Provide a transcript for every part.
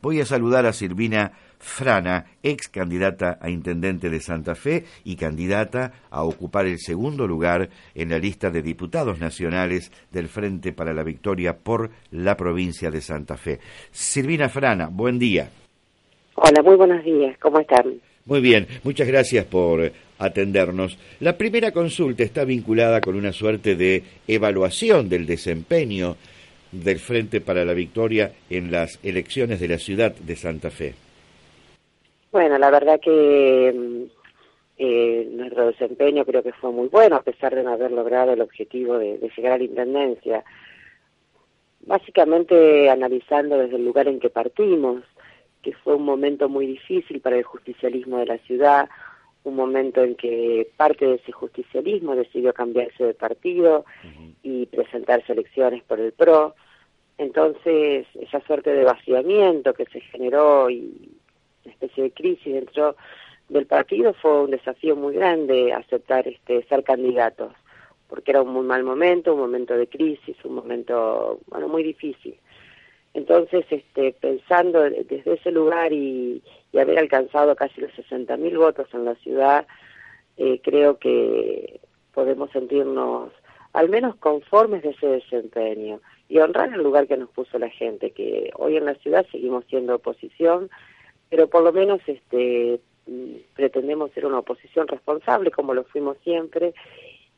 Voy a saludar a Silvina Frana, ex candidata a intendente de Santa Fe y candidata a ocupar el segundo lugar en la lista de diputados nacionales del Frente para la Victoria por la provincia de Santa Fe. Silvina Frana, buen día. Hola, muy buenos días. ¿Cómo están? Muy bien, muchas gracias por atendernos. La primera consulta está vinculada con una suerte de evaluación del desempeño del Frente para la Victoria en las elecciones de la ciudad de Santa Fe? Bueno, la verdad que mm, eh, nuestro desempeño creo que fue muy bueno, a pesar de no haber logrado el objetivo de, llegar a la Intendencia. Básicamente analizando desde el lugar en que partimos, que fue un momento muy difícil para el justicialismo de la ciudad, un momento en que parte de ese justicialismo decidió cambiarse de partido y presentarse elecciones por el PRO. Entonces, esa suerte de vaciamiento que se generó y una especie de crisis dentro del partido fue un desafío muy grande aceptar este ser candidatos, porque era un muy mal momento, un momento de crisis, un momento bueno muy difícil. Entonces, este, pensando desde ese lugar y, haber alcanzado casi los 60.000 votos en la ciudad, eh, creo que podemos sentirnos al menos conformes de ese desempeño y honrar el lugar que nos puso la gente, que hoy en la ciudad seguimos siendo oposición, pero por lo menos este pretendemos ser una oposición responsable como lo fuimos siempre.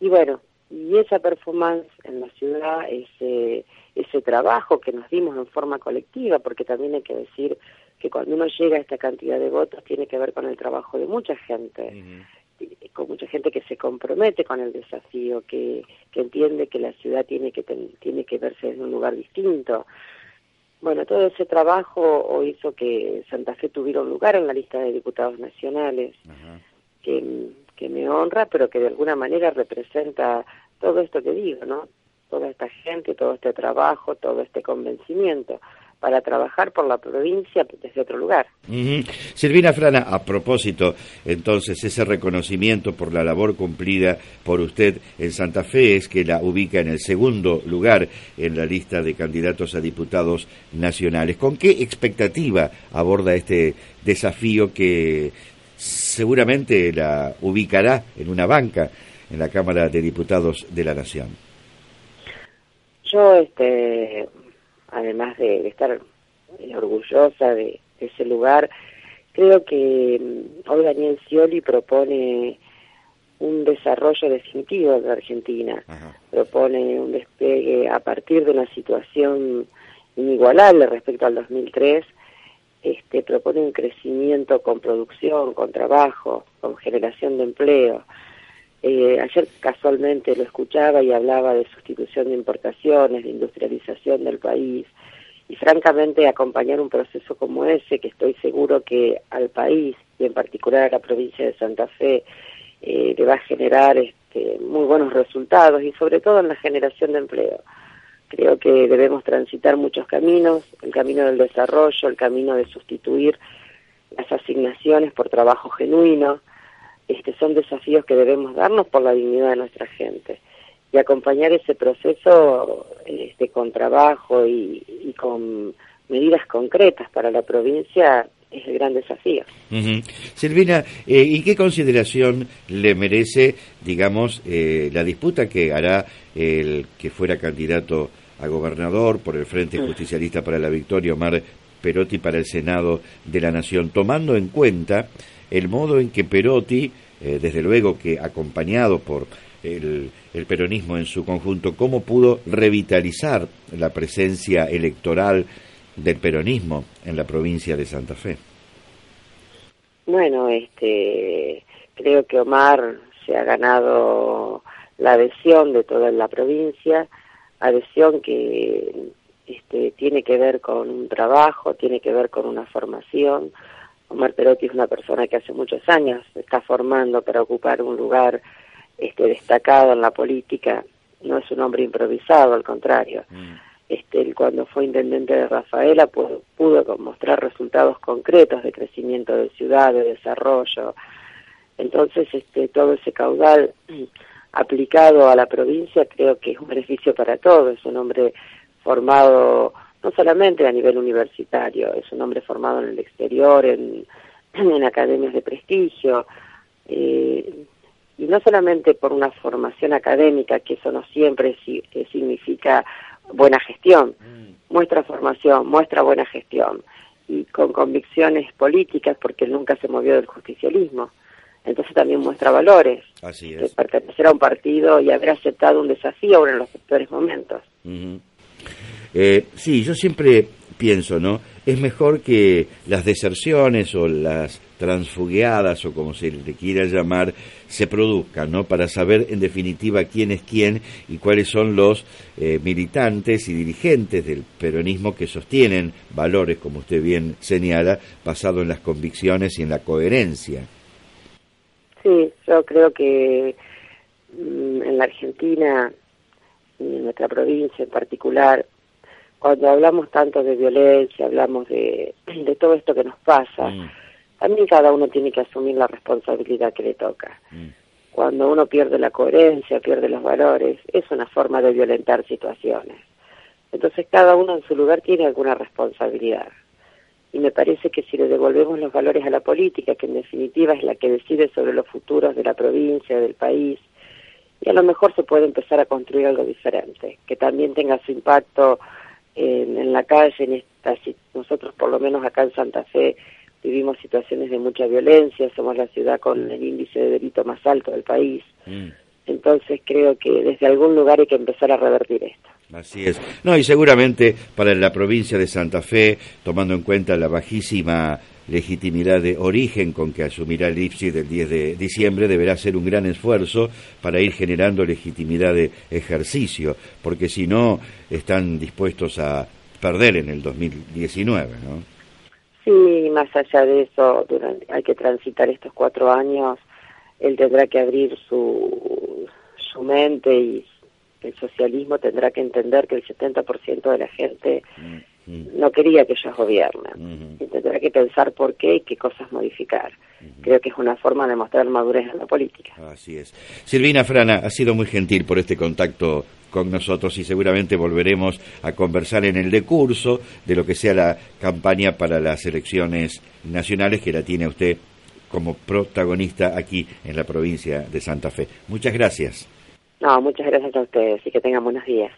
Y bueno, y esa performance en la ciudad, ese, ese trabajo que nos dimos en forma colectiva, porque también hay que decir que cuando uno llega a esta cantidad de votos tiene que ver con el trabajo de mucha gente, con mucha gente que se compromete con el desafío, que, que entiende que la ciudad tiene que, tiene que verse en un lugar distinto. Bueno, todo ese trabajo hizo que Santa Fe tuviera un lugar en la lista de diputados nacionales, que que me honra, pero que de alguna manera representa todo esto que digo, ¿no? Toda esta gente, todo este trabajo, todo este convencimiento para trabajar por la provincia desde otro lugar. Silvina Frana, a propósito, entonces, ese reconocimiento por la labor cumplida por usted en Santa Fe es que la ubica en el segundo lugar en la lista de candidatos a diputados nacionales. ¿Con qué expectativa aborda este desafío que seguramente la ubicará en una banca en la Cámara de Diputados de la Nación. Yo, este, además de, estar orgullosa de, ese lugar, creo que mm, hoy Daniel Scioli propone un desarrollo definitivo de Argentina, propone un despegue a partir de una situación inigualable respecto al 2003 este, propone un crecimiento con producción, con trabajo, con generación de empleo. Eh, ayer casualmente lo escuchaba y hablaba de sustitución de importaciones, de industrialización del país y francamente acompañar un proceso como ese que estoy seguro que al país y en particular a la provincia de Santa Fe eh, le va a generar este, muy buenos resultados y sobre todo en la generación de empleo. Creo que debemos transitar muchos caminos, el camino del desarrollo, el camino de sustituir las asignaciones por trabajo genuino. Este, son desafíos que debemos darnos por la dignidad de nuestra gente y acompañar ese proceso este, con trabajo y, con medidas concretas para la provincia es el gran desafío. Silvina, eh, ¿y qué consideración le merece, digamos, eh, la disputa que hará el que fuera candidato a gobernador por el Frente Justicialista para la Victoria, Omar Perotti para el Senado de la Nación, tomando en cuenta el modo en que Perotti, eh, desde luego que acompañado por el, el, peronismo en su conjunto, cómo pudo revitalizar la presencia electoral del peronismo en la provincia de Santa Fe. Bueno, este, creo que Omar se ha ganado la adhesión de toda la provincia adhesión que este, tiene que ver con un trabajo, tiene que ver con una formación. Omar Perotti es una persona que hace muchos años se está formando para ocupar un lugar este, destacado en la política. No es un hombre improvisado, al contrario. Mm. Este, cuando fue intendente de Rafaela pudo, pudo mostrar resultados concretos de crecimiento de ciudad, de desarrollo. Entonces, este, todo ese caudal aplicado a la provincia creo que es un beneficio para todos. Es un hombre formado no solamente a nivel universitario, es un hombre formado en el exterior, en, en academias de prestigio, eh, y no solamente por una formación académica, que eso no siempre eh, significa buena gestión, mm. muestra formación, muestra buena gestión, y con convicciones políticas, porque nunca se movió del justicialismo entonces también muestra valores. Así es. pertenecer a un partido y haber aceptado un desafío en los peores momentos. Eh, sí, yo siempre pienso, ¿no? Es mejor que las deserciones o las transfugueadas o como se le quiera llamar se produzcan, ¿no? Para saber en definitiva quién es quién y cuáles son los eh, militantes y dirigentes del peronismo que sostienen valores, como usted bien señala, basado en las convicciones y en la coherencia. Sí, yo creo que mm, en la Argentina, en nuestra provincia en particular, cuando hablamos tanto de violencia, hablamos de, de todo esto que nos pasa, mm. también cada uno tiene que asumir la responsabilidad que le toca. Mm. Cuando uno pierde la coherencia, pierde los valores, es una forma de violentar situaciones. Entonces cada uno en su lugar tiene alguna responsabilidad y me parece que si le devolvemos los valores a la política, que en definitiva es la que decide sobre los futuros de la provincia, del país, y a lo mejor se puede empezar a construir algo diferente, que también tenga su impacto en, la calle, en esta, nosotros por lo menos acá en Santa Fe vivimos situaciones de mucha violencia, somos la ciudad con el índice de delito más alto del país, mm. Entonces creo que desde algún lugar hay que empezar a revertir esto. Así es. No, y seguramente para la provincia de Santa Fe, tomando en cuenta la bajísima legitimidad de origen con que asumirá el IPSI del 10 de diciembre, deberá hacer un gran esfuerzo para ir generando legitimidad de ejercicio, porque si no, están dispuestos a perder en el 2019, ¿no? Sí, más allá de eso, hay que transitar estos cuatro años, él tendrá que abrir su, su mente y el socialismo tendrá que entender que el 70% de la gente no quería que ellos gobiernen. y tendrá que pensar por qué y qué cosas modificar. Creo que es una forma de mostrar madurez en la política. Así es. Silvina Frana, ha sido muy gentil por este contacto con nosotros y seguramente volveremos a conversar en el decurso de lo que sea la campaña para las elecciones nacionales que la tiene usted como protagonista aquí en la provincia de Santa Fe. Muchas gracias. No, muchas gracias a ustedes y que tengan buenos días.